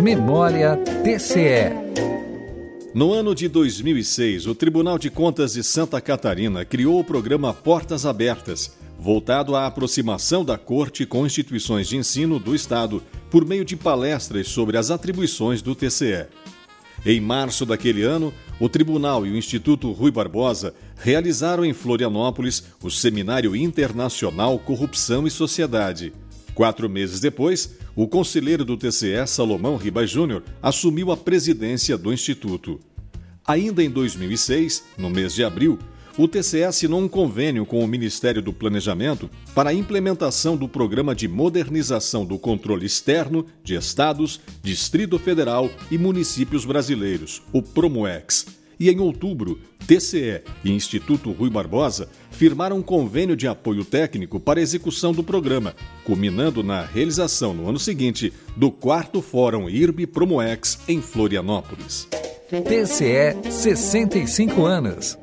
Memória TCE. No ano de 2006, o Tribunal de Contas de Santa Catarina criou o programa Portas Abertas, voltado à aproximação da Corte com instituições de ensino do Estado por meio de palestras sobre as atribuições do TCE. Em março daquele ano, o Tribunal e o Instituto Rui Barbosa realizaram em Florianópolis o Seminário Internacional Corrupção e Sociedade. Quatro meses depois, o conselheiro do TCE, Salomão Ribas Júnior, assumiu a presidência do Instituto. Ainda em 2006, no mês de abril, o TCE assinou um convênio com o Ministério do Planejamento para a implementação do Programa de Modernização do Controle Externo de Estados, Distrito Federal e Municípios Brasileiros, o PROMUEX e em outubro, TCE e Instituto Rui Barbosa firmaram um convênio de apoio técnico para a execução do programa, culminando na realização no ano seguinte do quarto Fórum IRB Promoex em Florianópolis. TCE 65 anos.